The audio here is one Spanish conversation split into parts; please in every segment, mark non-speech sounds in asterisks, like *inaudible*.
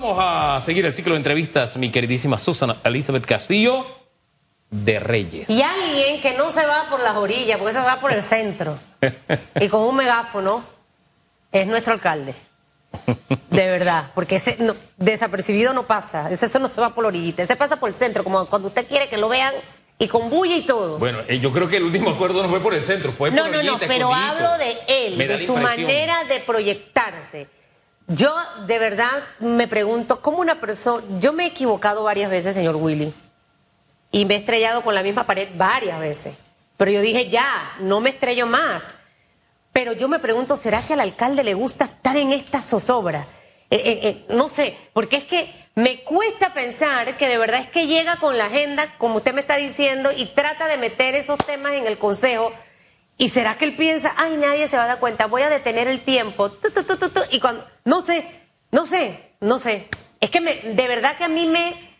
Vamos a seguir el ciclo de entrevistas, mi queridísima Susana Elizabeth Castillo de Reyes. Y alguien que no se va por las orillas, porque se va por el centro. *laughs* y con un megáfono es nuestro alcalde. De verdad, porque ese no, desapercibido no pasa. Ese, ese no se va por la orillita, ese pasa por el centro, como cuando usted quiere que lo vean y con bulla y todo. Bueno, eh, yo creo que el último acuerdo no fue por el centro, fue no, por no, no, orillita, pero escondidito. hablo de él, Me de su impresión. manera de proyectarse. Yo de verdad me pregunto, ¿cómo una persona... Yo me he equivocado varias veces, señor Willy, y me he estrellado con la misma pared varias veces. Pero yo dije, ya, no me estrello más. Pero yo me pregunto, ¿será que al alcalde le gusta estar en esta zozobra? Eh, eh, eh, no sé, porque es que me cuesta pensar que de verdad es que llega con la agenda, como usted me está diciendo, y trata de meter esos temas en el consejo. ¿Y será que él piensa, ay, nadie se va a dar cuenta, voy a detener el tiempo? tu, tu, tu, tu, tu", y cuando, no sé, no sé, no sé. Es que me, de verdad que a mí me,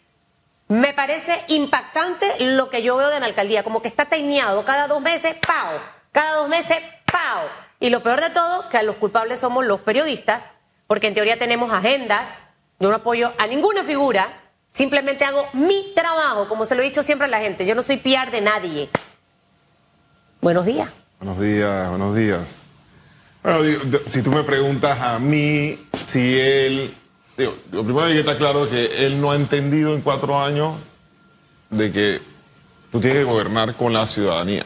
me parece impactante lo que yo veo de la alcaldía, como que está timeado cada dos meses, ¡pau! Cada dos meses, ¡pau! Y lo peor de todo, que los culpables somos los periodistas, porque en teoría tenemos agendas, yo no apoyo a ninguna figura, simplemente hago mi trabajo, como se lo he dicho siempre a la gente, yo no soy piar de nadie. Buenos días. Buenos días, buenos días. Bueno, si tú me preguntas a mí si él. Digo, lo primero que está claro es que él no ha entendido en cuatro años de que tú tienes que gobernar con la ciudadanía.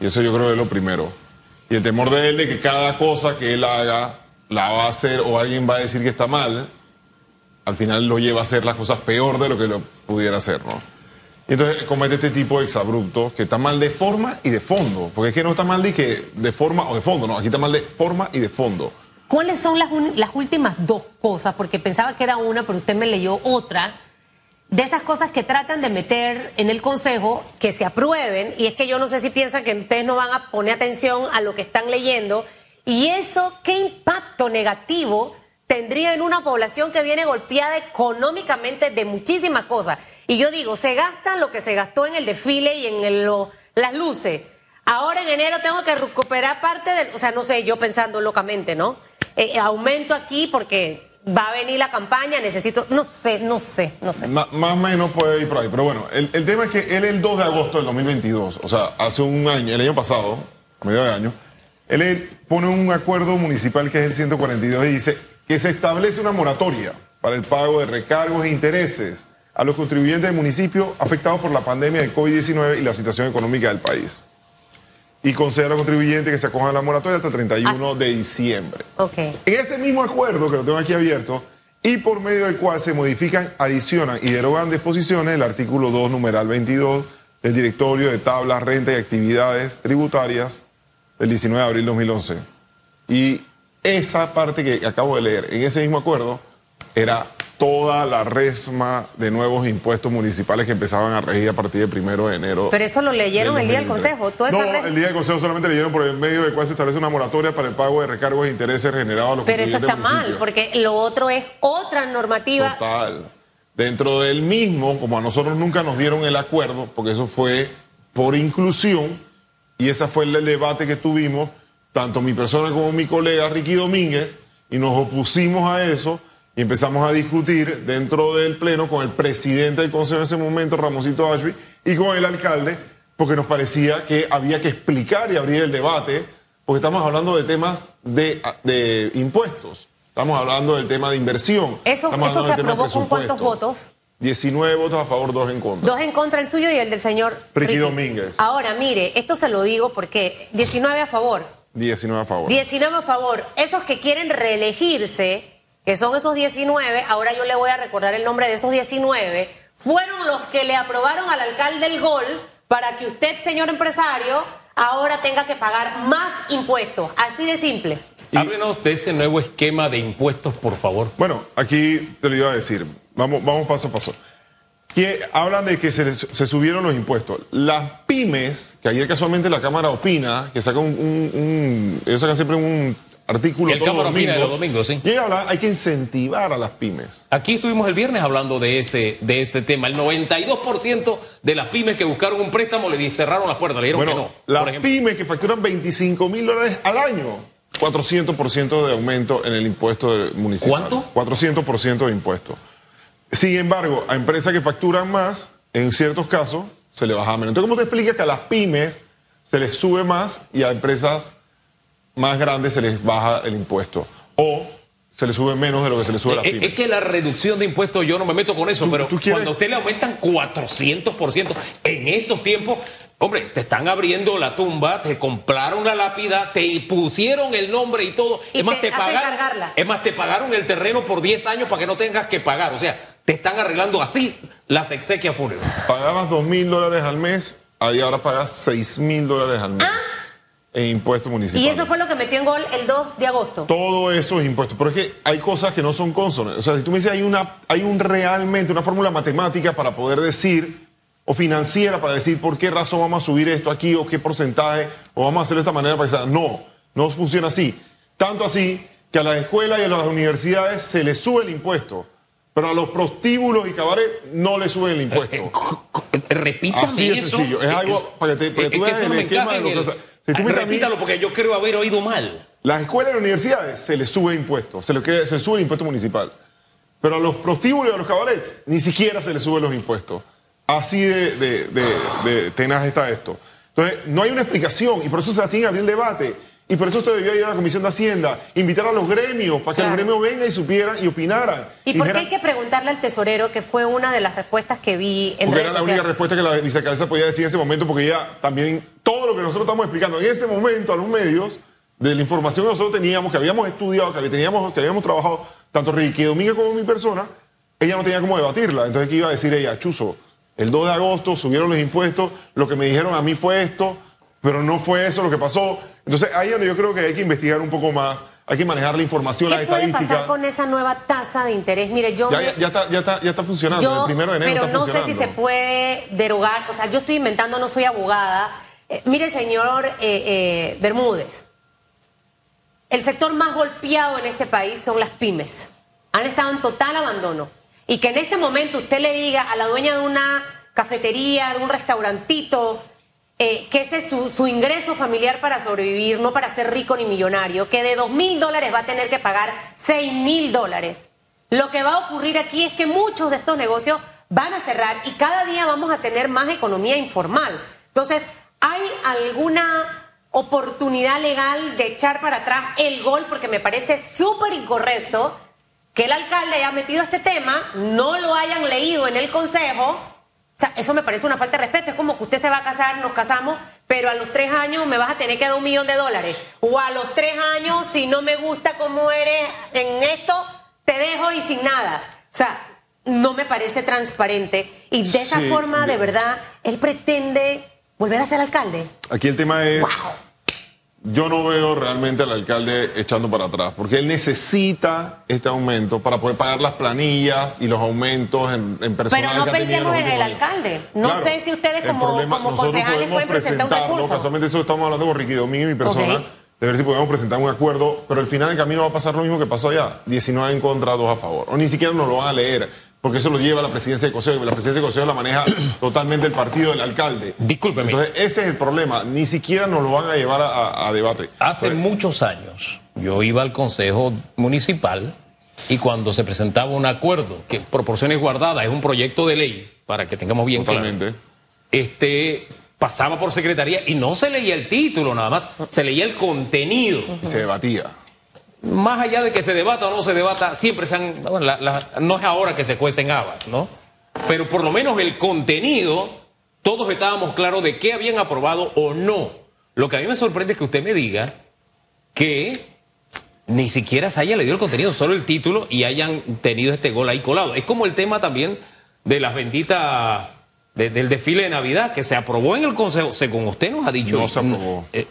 Y eso yo creo que es lo primero. Y el temor de él de que cada cosa que él haga la va a hacer o alguien va a decir que está mal, al final lo lleva a hacer las cosas peor de lo que lo pudiera hacer, ¿no? Y entonces comete este tipo de exabruptos que está mal de forma y de fondo. Porque es que no está mal de que de forma o de fondo, no. Aquí está mal de forma y de fondo. ¿Cuáles son las, las últimas dos cosas? Porque pensaba que era una, pero usted me leyó otra. De esas cosas que tratan de meter en el Consejo, que se aprueben, y es que yo no sé si piensan que ustedes no van a poner atención a lo que están leyendo, y eso, ¿qué impacto negativo tendría en una población que viene golpeada económicamente de muchísimas cosas? Y yo digo, se gasta lo que se gastó en el desfile y en las luces. Ahora en enero tengo que recuperar parte del, o sea, no sé, yo pensando locamente, ¿no? Eh, aumento aquí porque va a venir la campaña, necesito, no sé, no sé, no sé. Más o menos puede ir por ahí. Pero bueno, el, tema es que él el 2 de agosto del 2022, o sea, hace un año, el año pasado, a medio de año, él pone un acuerdo municipal que es el 142 y dice que se establece una moratoria para el pago de recargos e intereses a los contribuyentes del municipio afectados por la pandemia de COVID-19 y la situación económica del país. Y concede a los contribuyentes que se acojan a la moratoria hasta el 31 de diciembre. Ok. En ese mismo acuerdo, que lo tengo aquí abierto, y por medio del cual se modifican, adicionan y derogan disposiciones del artículo 2, numeral 22 del directorio de tablas, renta y actividades tributarias del 19 de abril de 2011. Y esa parte que acabo de leer, en ese mismo acuerdo, era toda la resma de nuevos impuestos municipales que empezaban a regir a partir del primero de enero. Pero eso lo leyeron del el día del 2023. Consejo, toda no, el día del Consejo solamente leyeron por el medio del cual se establece una moratoria para el pago de recargos e intereses generados a los Pero eso está mal, porque lo otro es otra normativa. Total. Dentro del mismo, como a nosotros nunca nos dieron el acuerdo, porque eso fue por inclusión, y ese fue el debate que tuvimos, tanto mi persona como mi colega Ricky Domínguez, y nos opusimos a eso y empezamos a discutir dentro del Pleno con el presidente del Consejo en ese momento, Ramosito Ashby, y con el alcalde, porque nos parecía que había que explicar y abrir el debate, porque estamos hablando de temas de, de impuestos. Estamos hablando del tema de inversión. Eso, eso se aprobó con cuántos votos? 19 votos a favor, 2 en contra. Dos en contra el suyo y el del señor Ricky Domínguez. Ahora, mire, esto se lo digo porque 19 a favor, 19 a favor. 19 a favor. Esos que quieren reelegirse, que son esos 19, ahora yo le voy a recordar el nombre de esos 19, fueron los que le aprobaron al alcalde el gol para que usted, señor empresario, ahora tenga que pagar más impuestos. Así de simple. Háblenos de ese nuevo esquema de impuestos, por favor. Bueno, aquí te lo iba a decir. Vamos, vamos paso a paso. Que hablan de que se, se subieron los impuestos. Las pymes, que ayer casualmente la Cámara opina, que saca un, un- un- ellos sacan siempre un artículo El todos Cámara los opina de los domingos, sí. Y habla, hay que incentivar a las pymes. Aquí estuvimos el viernes hablando de ese, de ese tema. El 92% de las pymes que buscaron un préstamo le cerraron las puertas, le dijeron Bueno, que no. las por pymes que facturan 25 mil dólares al año 400% de aumento en el impuesto de- municipal. ¿Cuánto? 400% de impuesto. Sin embargo, a empresas que facturan más, en ciertos casos, se le baja menos. Entonces, ¿cómo te explicas que a las pymes se les sube más y a empresas más grandes se les baja el impuesto? O se les sube menos de lo que se les sube a las Es, pymes. es que la reducción de impuestos, yo no me meto con eso, Tú- pero tú cuando a usted le aumentan 400% en estos tiempos, hombre, te están abriendo la tumba, te compraron la lápida, te pusieron el nombre y todo. Y es más, te te, pagaron, cargarla. es más, te pagaron el terreno por 10 años para que no tengas que pagar. O sea, te están arreglando así las exequias fúnebres. Pagabas dos mil dólares al mes, ahí ahora pagas seis mil dólares al mes en impuestos municipales. Ah. Y eso fue lo que metió en gol el 2 de agosto. Todo eso es impuesto. Pero es que hay cosas que no son consonas. O sea, si tú me dices, hay, una, hay un realmente una fórmula matemática para poder decir, o financiera para decir por qué razón vamos a subir esto aquí, o qué porcentaje, o vamos a hacerlo de esta manera para que sea. No, no funciona así. Tanto así que a las escuelas y a las universidades se les sube el impuesto, pero a los prostíbulos y cabaret no le suben el impuesto. Eh, co- repítame Así de eso. sencillo. Es algo para que te- para que tú es veas eso el no me esquema encaja de lo en que- el- o sea, si tú me dices a mí- Repítalo porque yo creo haber oído mal. Las escuelas y las universidades se les sube impuestos, se les se sube el impuesto municipal. Pero a los prostíbulos y a los cabarets ni siquiera se les suben los impuestos. Así de, de, de- de tenaz está esto. Entonces, no hay una explicación y por eso se tiene que abrir el debate. Y por eso esto debió ir a la Comisión de Hacienda, invitar a los gremios para que Claro. los gremios vengan y supieran y opinaran. ¿Y por qué hay que preguntarle al tesorero, que fue una de las respuestas que vi en Porque redes era la única respuesta que la vicealcaldesa podía decir en ese momento, porque ella también, todo lo que nosotros estamos explicando en ese momento a los medios, de la información que nosotros teníamos, que habíamos estudiado, que, teníamos, que habíamos trabajado, tanto Ricky Domínguez como mi persona, ella no tenía cómo debatirla. Entonces, ¿qué iba a decir ella? Chuzo, el 2 de agosto subieron los impuestos, lo que me dijeron a mí fue esto, pero no fue eso lo que pasó. Entonces, ahí es donde yo creo que hay que investigar un poco más, hay que manejar la información, ¿Qué la puede estadística. pasar con esa nueva tasa de interés? Mire, yo... Ya, me- ya, está, ya, está, ya está funcionando, Yo, el primero de enero pero está no sé si se puede derogar, o sea, yo estoy inventando, no soy abogada. Eh, mire, señor eh, eh, Bermúdez, el sector más golpeado en este país son las pymes. Han estado en total abandono. Y que en este momento usted le diga a la dueña de una cafetería, de un restaurantito, eh, que ese es su, su ingreso familiar para sobrevivir, no para ser rico ni millonario, que de dos mil dólares va a tener que pagar seis mil dólares. Lo que va a ocurrir aquí es que muchos de estos negocios van a cerrar y cada día vamos a tener más economía informal. Entonces, ¿hay alguna oportunidad legal de echar para atrás el gol? Porque me parece súper incorrecto que el alcalde haya metido este tema, no lo hayan leído en el consejo. O sea, eso me parece una falta de respeto. Es como que usted se va a casar, nos casamos, pero a los tres años me vas a tener que dar un millón de dólares. O a los tres años, si no me gusta cómo eres en esto, te dejo y sin nada. O sea, no me parece transparente. Y de esa forma, de de- verdad, él pretende volver a ser alcalde. Aquí el tema es, ¡Wow! Yo no veo realmente al alcalde echando para atrás, porque él necesita este aumento para poder pagar las planillas y los aumentos en, en personal. Pero no que pensemos en el alcalde. No sé si ustedes como- problema, como concejales pueden presentar un recurso. Casualmente eso estamos hablando con Ricky Domínguez y mi persona, Ok. de ver si podemos presentar un acuerdo, pero al final del camino va a pasar lo mismo que pasó allá, 19 en contra, 2 a favor. O ni siquiera nos lo van a leer, porque eso lo lleva la presidencia de Consejo, y la presidencia de Consejo la maneja *coughs* totalmente el partido del alcalde. Discúlpeme. Entonces, ese es el problema. Ni siquiera nos lo van a llevar a, a- a debate. Hace Entonces, muchos años yo iba al Consejo Municipal y cuando se presentaba un acuerdo, que proporciones guardadas es un proyecto de ley, para que tengamos bien Totalmente. claro, este, pasaba por secretaría y no se leía el título nada más, se leía el contenido. Y se debatía. Más allá de que se debata o no se debata, siempre se han... bueno, la- la- no es ahora que se cuecen habas, ¿no? Pero por lo menos el contenido, todos estábamos claros de qué habían aprobado o no. Lo que a mí me sorprende es que usted me diga que ni siquiera se haya leído el contenido, solo el título y hayan tenido este gol ahí colado. Es como el tema también de las benditas... de- del desfile de Navidad que se aprobó en el Consejo, según usted nos ha dicho. No se aprobó. eh,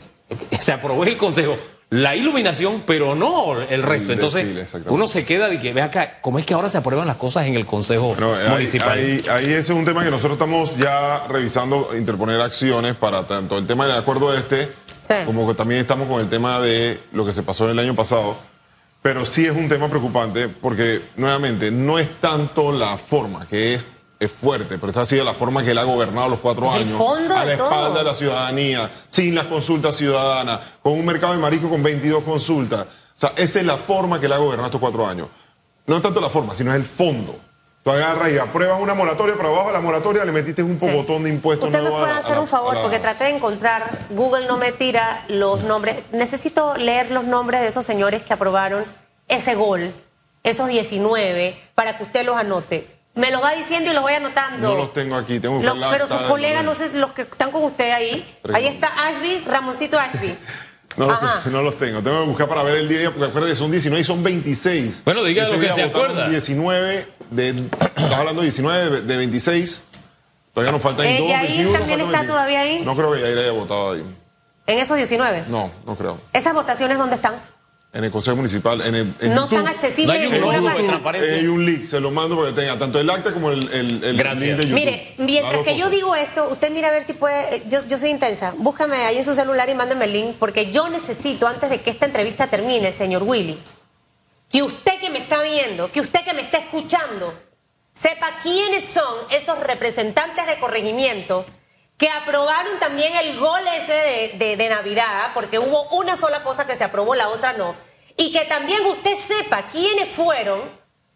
se aprobó en el Consejo la iluminación, pero no el resto. Entonces, uno se queda de que, ve acá, ¿cómo es que ahora se aprueban las cosas en el Consejo Bueno, ahí, Municipal? ahí- ahí ese es un tema que nosotros estamos ya revisando, interponer acciones para tanto el tema del acuerdo este, Sí. como que también estamos con el tema de lo que se pasó el año pasado. Pero sí es un tema preocupante porque, nuevamente, no es tanto la forma, que es es fuerte, pero esta ha sido la forma que él ha gobernado los cuatro El años. fondo a de la todo. espalda de la ciudadanía, sin las consultas ciudadanas, con un mercado de marisco con 22 consultas. O sea, esa es la forma que él ha gobernado estos cuatro años. No es tanto la forma, sino es el fondo. Tú agarras y apruebas una moratoria, pero abajo de la moratoria le metiste un Sí. pocotón de impuestos Usted me a puede a hacer la- un favor, la- porque traté de encontrar, Google no me tira los nombres. Necesito leer los nombres de esos señores que aprobaron ese gol, esos 19, para que usted los anote. Me los va diciendo y los voy anotando. No los tengo aquí, tengo que Lo- buscar la pero sus colegas, no sé, los que están con usted ahí. Ahí está Ashby, Ramoncito Ashby. *laughs* No los, Ajá. no los tengo, tengo que buscar para ver el día, porque acuérdate, son 19 y son 26. Bueno, diga Ese lo que se acuerda. 19 de, estás hablando de 19 de, de 26. Todavía nos faltan Eh, dos, Yair 21, también está 20. todavía ahí. No creo que Yair haya votado ahí. En esos 19. No, no creo. ¿Esas votaciones dónde están? En el Consejo Municipal, en el en No YouTube, están accesibles No hay en un transparencia. Hay un link, se lo mando para que tenga tanto el acta como el, el, el Gracias. link de YouTube. Mire, mientras que yo digo esto, usted mira a ver si puede. eh, Yo, yo soy intensa. Búscame ahí en su celular y mándeme el link, porque yo necesito, antes de que esta entrevista termine, señor Willy, que usted que me está viendo, que usted que me está escuchando, sepa quiénes son esos representantes de corregimiento que aprobaron también el gol ese de, de- Navidad, porque hubo una sola cosa que se aprobó, la otra no, y que también usted sepa quiénes fueron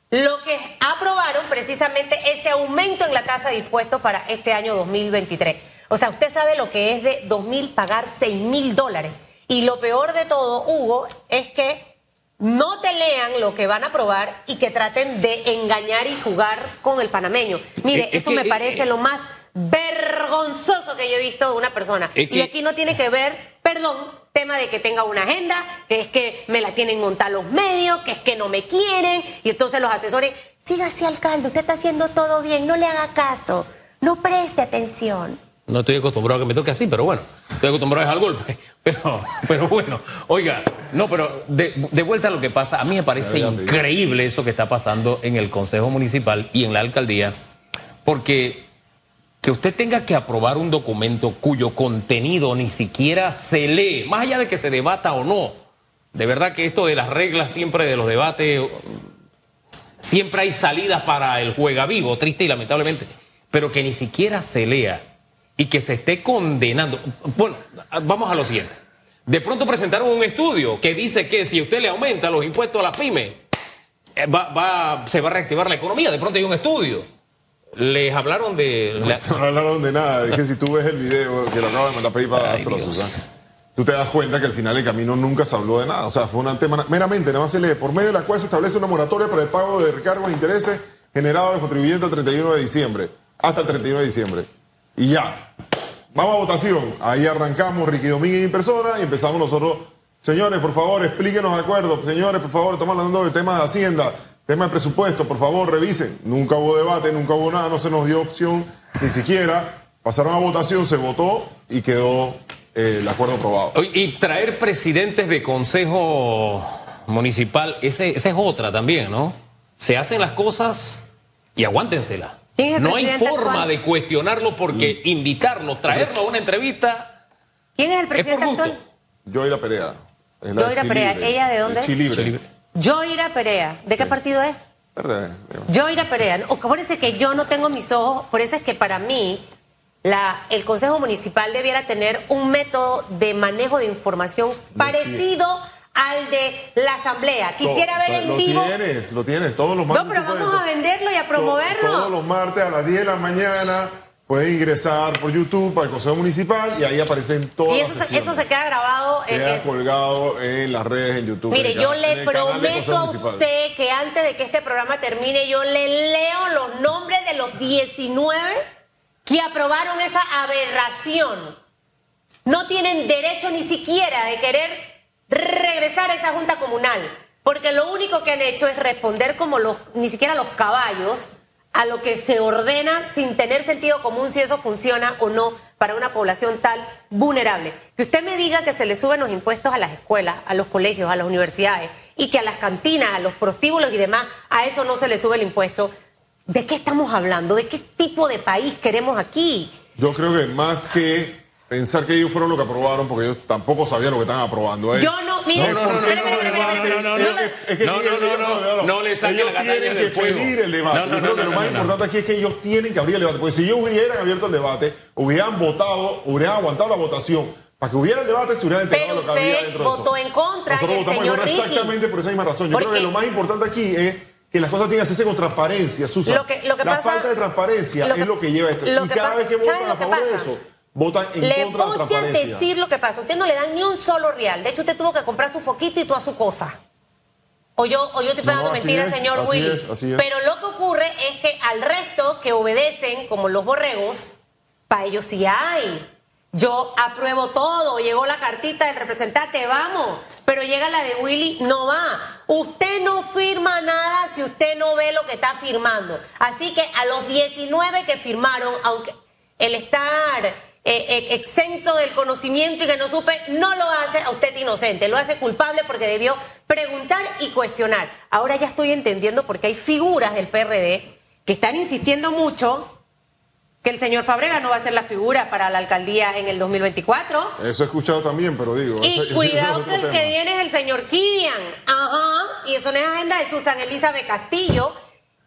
lo que aprobaron precisamente ese aumento en la tasa de impuestos para este año 2023. O sea, usted sabe lo que es de 2.000 pagar 6.000 dólares. Y lo peor de todo, Hugo, es que no te lean lo que van a aprobar y que traten de engañar y jugar con el panameño. Mire, Es- es eso que- me parece eh, lo más vergonzoso que yo he visto de una persona. Y que- aquí no tiene que ver, perdón, tema de que tenga una agenda, que es que me la tienen montada los medios, que es que no me quieren, y entonces los asesores, sígase alcalde, usted está haciendo todo bien, no le haga caso, no preste atención. No estoy acostumbrado a que me toque así, pero bueno, estoy acostumbrado al golpe. *laughs* Pero, pero bueno, oiga, no, pero de, de vuelta a lo que pasa, a mí me parece increíble eso que está pasando en el Consejo Municipal y en la alcaldía, porque que usted tenga que aprobar un documento cuyo contenido ni siquiera se lee, más allá de que se debata o no. De verdad que esto de las reglas siempre de los debates, siempre hay salidas para el juega vivo, triste y lamentablemente, pero que ni siquiera se lea y que se esté condenando. Bueno, vamos a lo siguiente. De pronto presentaron un estudio que dice que si usted le aumenta los impuestos a las pymes, eh, va, va- se va a reactivar la economía. De pronto hay un estudio. Les hablaron de... la- No hablaron de nada. Es que si tú ves el video que lo acabo de mandar pedir para dárselo a. Susana, tú te das cuenta que al final del camino nunca se habló de nada. O sea, fue un tema meramente, nada más se lee, por medio de la cual se establece una moratoria para el pago de recargos e intereses generados a los contribuyentes el 31 de diciembre, hasta el 31 de diciembre. Y ya. Vamos a votación. Ahí arrancamos Ricky Domínguez en persona y empezamos nosotros. Señores, por favor, explíquenos de acuerdo. Señores, por favor, estamos hablando de temas de Hacienda, tema de presupuesto, por favor, revisen. Nunca hubo debate, nunca hubo nada, no se nos dio opción ni siquiera. Pasaron a votación, se votó y quedó eh, el acuerdo aprobado. Y traer presidentes de consejo municipal, esa es otra también, ¿no? Se hacen las cosas y aguántenselas. ¿Quién es No hay presidente forma actual? de cuestionarlo porque invitarlo, traerlo a una entrevista ¿Quién es el es por presidente gusto. actual? Joyla Perea. es la de Perea, ¿ella de dónde es? Chi Libre. Chi Libre. Joira Perea. ¿De qué partido es? Verde, digo. Joira Perea. Por eso es que yo no tengo mis ojos, por eso es que para mí la, el Consejo Municipal debiera tener un método de manejo de información parecido al de la Asamblea. Quisiera ver en lo vivo. tienes, lo tienes, todos los martes. No, pero puedes- vamos a venderlo y a promoverlo. Todos los martes a las 10 de la mañana pueden ingresar por YouTube el Consejo Municipal y ahí aparecen todas Y las eso, se- sesiones. eso se queda grabado. Queda eh, colgado en las redes en YouTube. Mire, en yo canal- en le prometo a usted que antes de que este programa termine, yo le leo los nombres de los 19 que aprobaron esa aberración. No tienen derecho ni siquiera de querer regresar a esa junta comunal, porque lo único que han hecho es responder como los, ni siquiera los caballos, a lo que se ordena sin tener sentido común si eso funciona o no para una población tal vulnerable. Que usted me diga que se le suben los impuestos a las escuelas, a los colegios, a las universidades y que a las cantinas, a los prostíbulos y demás, a eso no se le sube el impuesto. ¿De qué estamos hablando? ¿De qué tipo de país queremos aquí? Yo creo que más que pensar que ellos fueron los que aprobaron, porque ellos tampoco sabían lo que estaban aprobando. ¿eh? Yo no, mire, No, no, no, no, no, no, no, no, no, ellos- no. es que No, ellos- no, no, no. No le saquen ellos la tienen del que pedir el debate. No, no, Yo creo no, que no, lo más no, no. importante aquí es que ellos tienen que abrir el debate. Porque si ellos hubieran abierto el debate, hubieran votado, hubieran aguantado la votación. Para que hubiera el debate, se hubieran enterado Pero lo que había dentro de eso. votó en contra, Nosotros votamos señor exactamente por esa misma razón. Yo creo que lo más importante aquí es que las cosas tienen que hacerse con transparencia, Susan. Lo que- lo que la pasa- falta de transparencia lo que- es lo que lleva a esto. Y cada vez que ¿sabe votan a favor de eso, votan en Le contra de la voy a decir lo que pasa. Usted no le dan ni un solo real. De hecho, usted tuvo que comprar su foquito y toda su cosa. O yo, o yo estoy pegando no, mentiras, es, señor así Willy. es, así es. Pero lo que ocurre es que al resto que obedecen, como los borregos, para ellos sí hay. Yo apruebo todo, llegó la cartita del representante, vamos, pero llega la de Willy, no va. Usted no firma nada si usted no ve lo que está firmando. Así que a los 19 que firmaron, aunque el estar eh, eh, exento del conocimiento y que no supe, no lo hace a usted inocente, lo hace culpable porque debió preguntar y cuestionar. Ahora ya estoy entendiendo porque hay figuras del PRD que están insistiendo mucho que el señor Fabrega no va a ser la figura para la alcaldía en el 2024. Eso he escuchado también, pero digo. Y ese- ese cuidado es que el que viene es el señor Kivian. Ajá. Y eso no es agenda de Susan Elizabeth Castillo,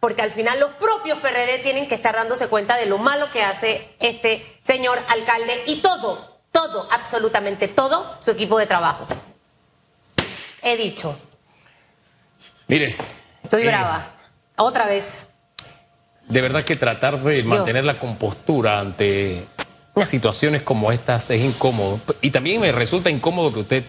porque al final los propios PRD tienen que estar dándose cuenta de lo malo que hace este señor alcalde y todo, todo, absolutamente todo su equipo de trabajo. He dicho. Mire. Estoy eh, brava. Otra vez. De verdad que tratar de mantener la compostura ante situaciones como estas es incómodo. Y también me resulta incómodo que usted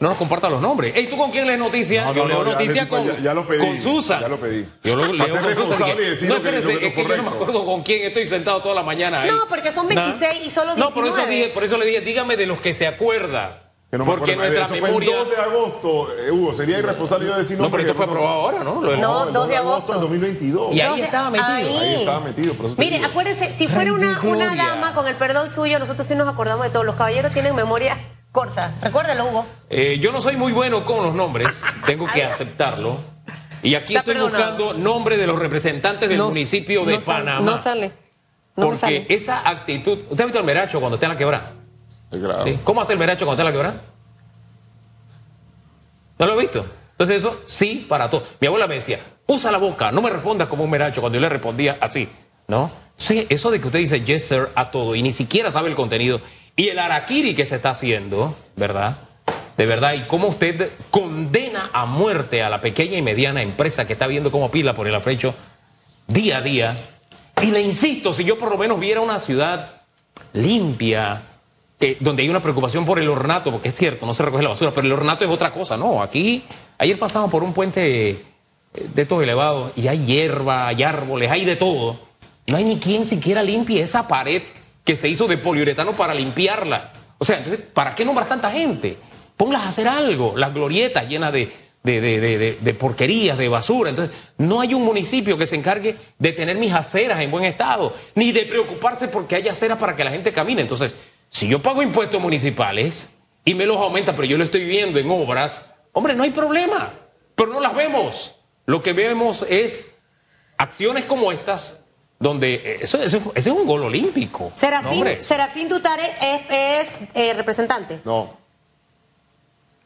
no nos comparta los nombres. Ey, ¿tú con quién lees noticias? No, Yo no, leo no, noticias con, ya- ya lo pedí, con Susan. ya lo pedí. Yo lo leo con Susan. responsable y que- decir no, lo que es que yo no me acuerdo con quién estoy sentado toda la mañana ahí. No, porque son 26 y solo No, por eso, 19. dije, por eso le dije, dígame de los que se acuerda. Que no me porque acuerdo, nuestra eso memoria... Fue el 2 de agosto, eh, Hugo. Sería irresponsable yo decir No, pero porque esto fue no- aprobado ahora, ¿no? Lo No, el 2 de agosto. del 2022. Y ahí estaba metido. Ahí estaba metido, por eso te Mire, digo. acuérdese, si fuera una, una dama, con el perdón suyo, nosotros sí nos acordamos de todos. Los caballeros tienen memoria corta. Recuérdelo, Hugo. Eh, yo no soy muy bueno con los nombres, tengo que aceptarlo. Y aquí Está estoy perdonado. buscando nombres de los representantes del No- municipio de no sale, Panamá. No sale. No me porque sale. esa actitud. ¿Usted ha visto el meracho cuando está en la quebrada? Claro. ¿Sí? ¿Cómo hace el meracho cuando está en la quebrada? ¿No lo he visto? Entonces eso sí para todo. Mi abuela me decía, usa la boca, no me respondas como un meracho cuando yo le respondía así, ¿no? Sí, eso de que usted dice yes sir a todo y ni siquiera sabe el contenido y el araquiri que se está haciendo, ¿verdad? De verdad, y cómo usted condena a muerte a la pequeña y mediana empresa que está viendo cómo pila por el afrecho día a día. Y le insisto, si yo por lo menos viera una ciudad limpia, donde hay una preocupación por el ornato, porque es cierto, no se recoge la basura, pero el ornato es otra cosa, ¿no? Aquí, ayer pasamos por un puente eh, de estos elevados y hay hierba, hay árboles, hay de todo. No hay ni quien siquiera limpie esa pared que se hizo de poliuretano para limpiarla. O sea, entonces, ¿para qué nombrar tanta gente? Ponlas a hacer algo, las glorietas llenas de- de- de- de porquerías, de basura. Entonces, no hay un municipio que se encargue de tener mis aceras en buen estado, ni de preocuparse porque haya aceras para que la gente camine. Entonces, si yo pago impuestos municipales y me los aumenta, pero yo lo estoy viendo en obras, hombre, no hay problema, pero no las vemos. Lo que vemos es acciones como estas, donde eh, eso, eso- ese es un gol olímpico. No, Serafín, hombre. Serafín Dutare es, es, eh, representante. No.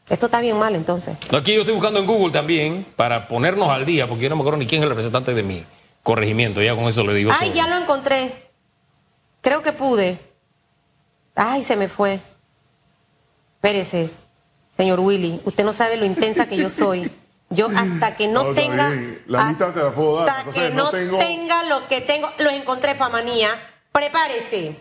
Esto está bien mal, entonces. Aquí yo estoy buscando en Google también para ponernos al día, porque yo no me acuerdo ni quién es el representante de mi corregimiento. Ya con eso le digo. Ay, todo. ya lo encontré. Creo que pude. Ay, se me fue. Espérese, señor Willy. Usted no sabe lo intensa que yo soy. *laughs* Yo hasta que no, tenga. bien. La lista te la puedo dar. Hasta Entonces, que no no tengo- tenga lo que tengo. Los encontré, Famanía. Prepárese.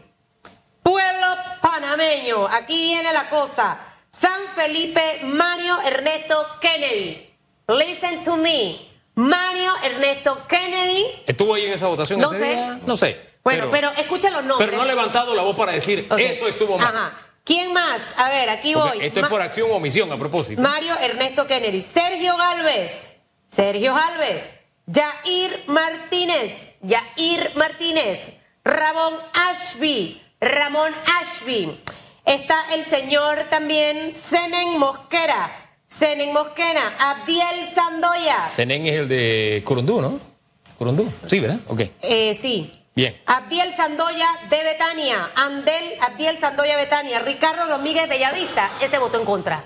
Pueblo panameño. Aquí viene la cosa. San Felipe, Mario Ernesto Kennedy. Listen to me. Mario Ernesto Kennedy. ¿Estuvo ahí en esa votación No ese sé. día? No sé. Bueno, pero, escucha los nombres. Pero no ha levantado la voz para decir, eso estuvo mal. Ajá. ¿Quién más? A ver, aquí Porque voy. Esto es por acción o omisión, a propósito. Mario Ernesto Kennedy. Sergio Galvez. Sergio Galvez. Yair Martínez. Yair Martínez. Ramón Ashby. Ramón Ashby. Está el señor también Senen Mosquera. Senen Mosquera. Abdiel Sandoya. Senén es el de Curundú, ¿no? Curundú. Sí, ¿verdad? Ok. Eh, sí. Bien. Abdiel Sandoya de Betania. Andel Abdiel Sandoya Betania. Ricardo Domínguez Bellavista. Ese votó en contra.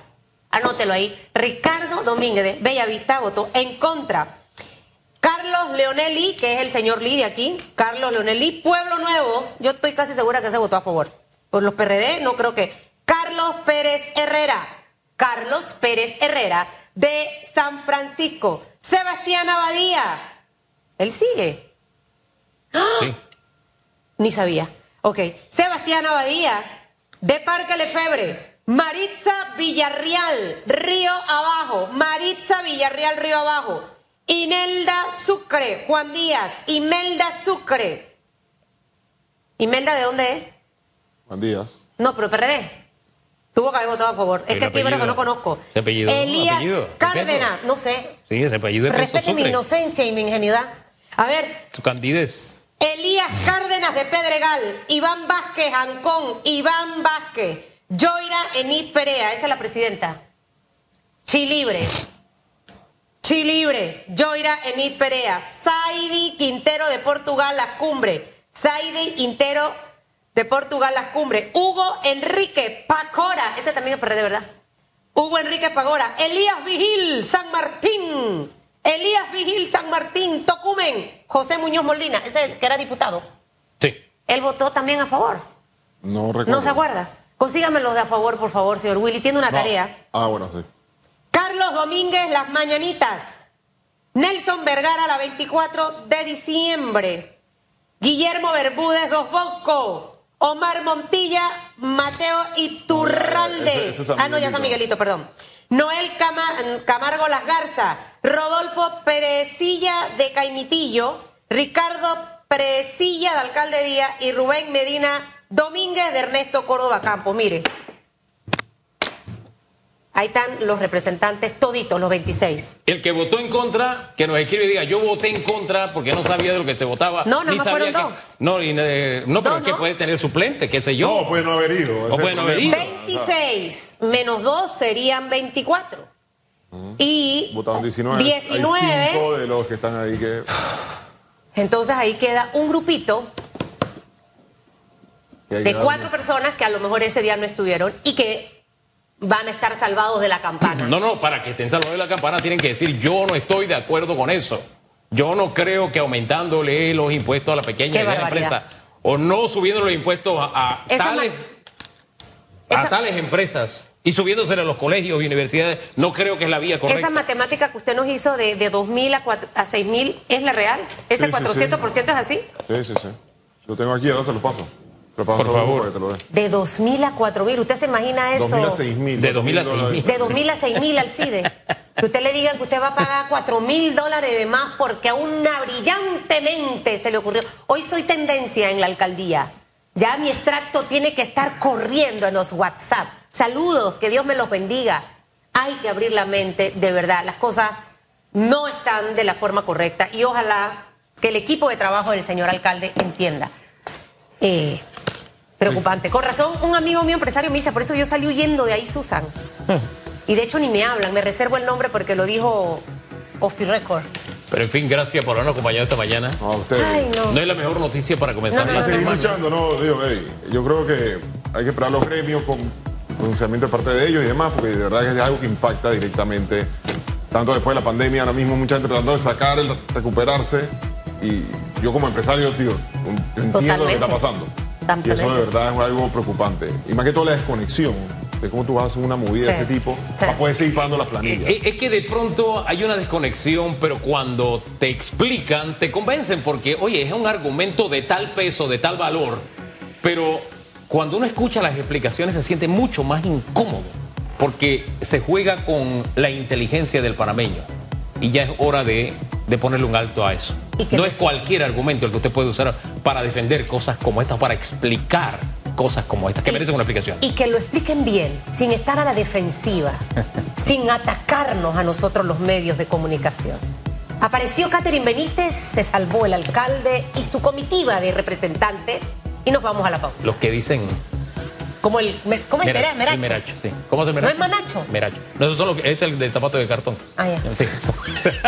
Anótelo ahí. Ricardo Domínguez de Bellavista votó en contra. Carlos Leonelli, que es el señor Lee de aquí, Carlos Leonelli, Pueblo Nuevo, yo estoy casi segura que se votó a favor. Por los PRD, no creo que. Carlos Pérez Herrera, Carlos Pérez Herrera, de San Francisco. Sebastián Abadía, él sigue. Sí. *gasps* Ni sabía. Ok. Sebastián Abadía, de Parque Lefebre. Maritza Villarreal, Río Abajo. Maritza Villarreal, Río Abajo. Inelda Sucre, Juan Díaz. Imelda Sucre. ¿Imelda de dónde es? Juan Díaz. No, pero PRD. Tuvo que haber votado a favor. Es que bueno que no conozco. ¿Ese apellido? Elías ¿Apellido? ¿De Cárdenas, no sé. Sí, ese apellido peso Respete mi inocencia y mi ingenuidad. A ver, Su candidez. Elías Cárdenas de Pedregal, Iván Vázquez Ancón, Iván Vázquez, Joira Enid Perea, esa es la presidenta. Chilibre. Chilibre, Joira Enid Perea, Saidi Quintero de Portugal, Las Cumbres, Saidi Quintero de Portugal, Las Cumbres, Hugo Enrique Pacora, ese también es PRD, ¿verdad? Hugo Enrique Pagora, Elías Vigil, San Martín, Elías Vigil, San Martín, Tocumen, José Muñoz Molina, ese que era diputado. Sí. Él votó también a favor. No recuerdo. ¿No se acuerda? Consígame los de a favor, por favor, señor Willy. Tiene una No. tarea. Ah, bueno, sí. Carlos Domínguez, Las Mañanitas. Nelson Vergara, la 24 de diciembre. Guillermo Bermúdez, Dos Bosco. Omar Montilla, Mateo Iturralde. Ese- ese es San ah, no, ya San Miguelito. Perdón. Noel Cama- Camargo Las Garzas. Rodolfo Perecilla de Caimitillo. Ricardo Perecilla de Alcalde Díaz. Y Rubén Medina Domínguez de Ernesto Córdoba Campo. Mire. Ahí están los representantes toditos, los 26. El que votó en contra, que nos escribe y diga, yo voté en contra porque no sabía de lo que se votaba. No, nada ni más sabía fueron que- dos. No, y, eh, no, pero Dos, es que ¿no? puede tener suplente, qué sé yo. No, puede no haber ido. el puede no haber ido. 26 menos 2 serían 24. Y Votaron 19. 19. Hay cinco de los que están ahí que. Entonces ahí queda un grupito de cuatro darle. personas que a lo mejor ese día no estuvieron y que van a estar salvados de la campana. No, no, para que estén salvados de la campana tienen que decir, yo no estoy de acuerdo con eso. Yo no creo que aumentándole los impuestos a la pequeña y mediana empresa o no subiendo los impuestos a, a tales, a esa- tales empresas y subiéndosele a los colegios y universidades, no creo que es la vía correcta. Esa matemática que usted nos hizo de, de 2.000 a, cuatro- a 6.000 es la real. Ese Sí, sí, 400% es así. Sí, sí, sí. Lo tengo aquí, ahora se lo paso. Se lo paso Por favor. para que te lo. De 2.000 a 4.000. ¿Usted se imagina eso? 2000 a 6000. De 2000 a 6000. De 2.000 a 6.000 al CIDE. Que usted le diga que usted va a pagar 4.000 dólares de más porque a una brillantemente se le ocurrió. Hoy soy tendencia en la alcaldía. Ya mi extracto tiene que estar corriendo en los WhatsApp. Saludos, que Dios me los bendiga. Hay que abrir la mente, de verdad. Las cosas no están de la forma correcta y ojalá que el equipo de trabajo del señor alcalde entienda. Eh, preocupante. Con razón, un amigo mío empresario me dice, por eso yo salí huyendo de ahí, Susan. Y de hecho ni me hablan, me reservo el nombre porque lo dijo off the record. Pero en fin, gracias por habernos acompañado esta mañana. No, a ustedes. Ay, no. No es la mejor noticia para comenzar No, no, la A seguir semana. luchando, no, digo, hey, yo creo que hay que esperar los gremios con pronunciamiento de parte de ellos y demás, porque de verdad que es algo que impacta directamente, tanto después de la pandemia, ahora mismo mucha gente tratando de sacar, el recuperarse, y yo como empresario, tío, yo entiendo lo que está pasando. Y eso de verdad es algo preocupante. Y más que todo la desconexión de cómo tú vas a hacer una movida de Sí. ese tipo Sí. para poder seguir pagando las planillas. Eh, Es que de pronto hay una desconexión, pero cuando te explican, te convencen porque, oye, es un argumento de tal peso, de tal valor, pero cuando uno escucha las explicaciones se siente mucho más incómodo, porque se juega con la inteligencia del panameño y ya es hora de, de ponerle un alto a eso. No- es cualquier argumento el que usted puede usar para defender cosas como estas, para explicar cosas como estas, que merecen una explicación. Y que lo expliquen bien, sin estar a la defensiva, *laughs* sin atacarnos a nosotros los medios de comunicación. Apareció Catherine Benítez, se salvó el alcalde y su comitiva de representantes y nos vamos a la pausa. Los que dicen Como el, ¿Cómo es? Mera- Mera- Meracho. el meracho, sí. ¿Cómo es el ¿No meracho? es manacho? Meracho. No, que- es el de zapato de cartón. Ah, ya. Sí. *laughs*